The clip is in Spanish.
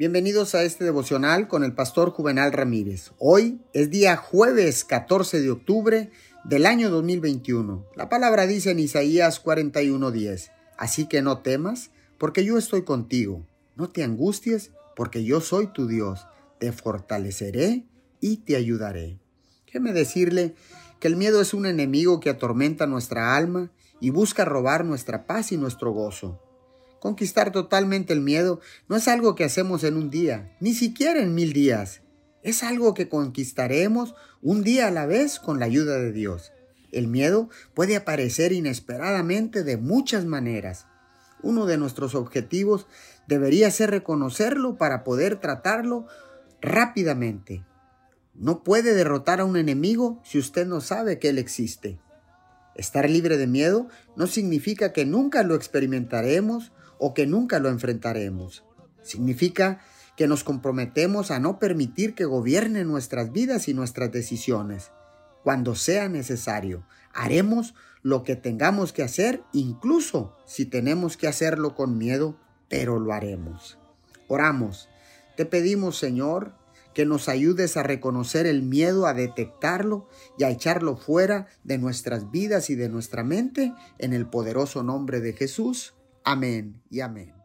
Bienvenidos a este devocional con el pastor Juvenal Ramírez. Hoy es día jueves 14 de octubre del año 2021. La palabra dice en Isaías 41:10, así que no temas, porque yo estoy contigo. No te angusties, porque yo soy tu Dios. Te fortaleceré y te ayudaré. Déjeme decirle que el miedo es un enemigo que atormenta nuestra alma y busca robar nuestra paz y nuestro gozo. Conquistar totalmente el miedo no es algo que hacemos en un día, ni siquiera en mil días. Es algo que conquistaremos un día a la vez con la ayuda de Dios. El miedo puede aparecer inesperadamente de muchas maneras. Uno de nuestros objetivos debería ser reconocerlo para poder tratarlo rápidamente. No puede derrotar a un enemigo si usted no sabe que él existe. Estar libre de miedo no significa que nunca lo experimentaremos o que nunca lo enfrentaremos. Significa que nos comprometemos a no permitir que gobierne nuestras vidas y nuestras decisiones. Cuando sea necesario, haremos lo que tengamos que hacer, incluso si tenemos que hacerlo con miedo, pero lo haremos. Oramos. Te pedimos, Señor, que nos ayudes a reconocer el miedo, a detectarlo y a echarlo fuera de nuestras vidas y de nuestra mente en el poderoso nombre de Jesús. Amén y amén.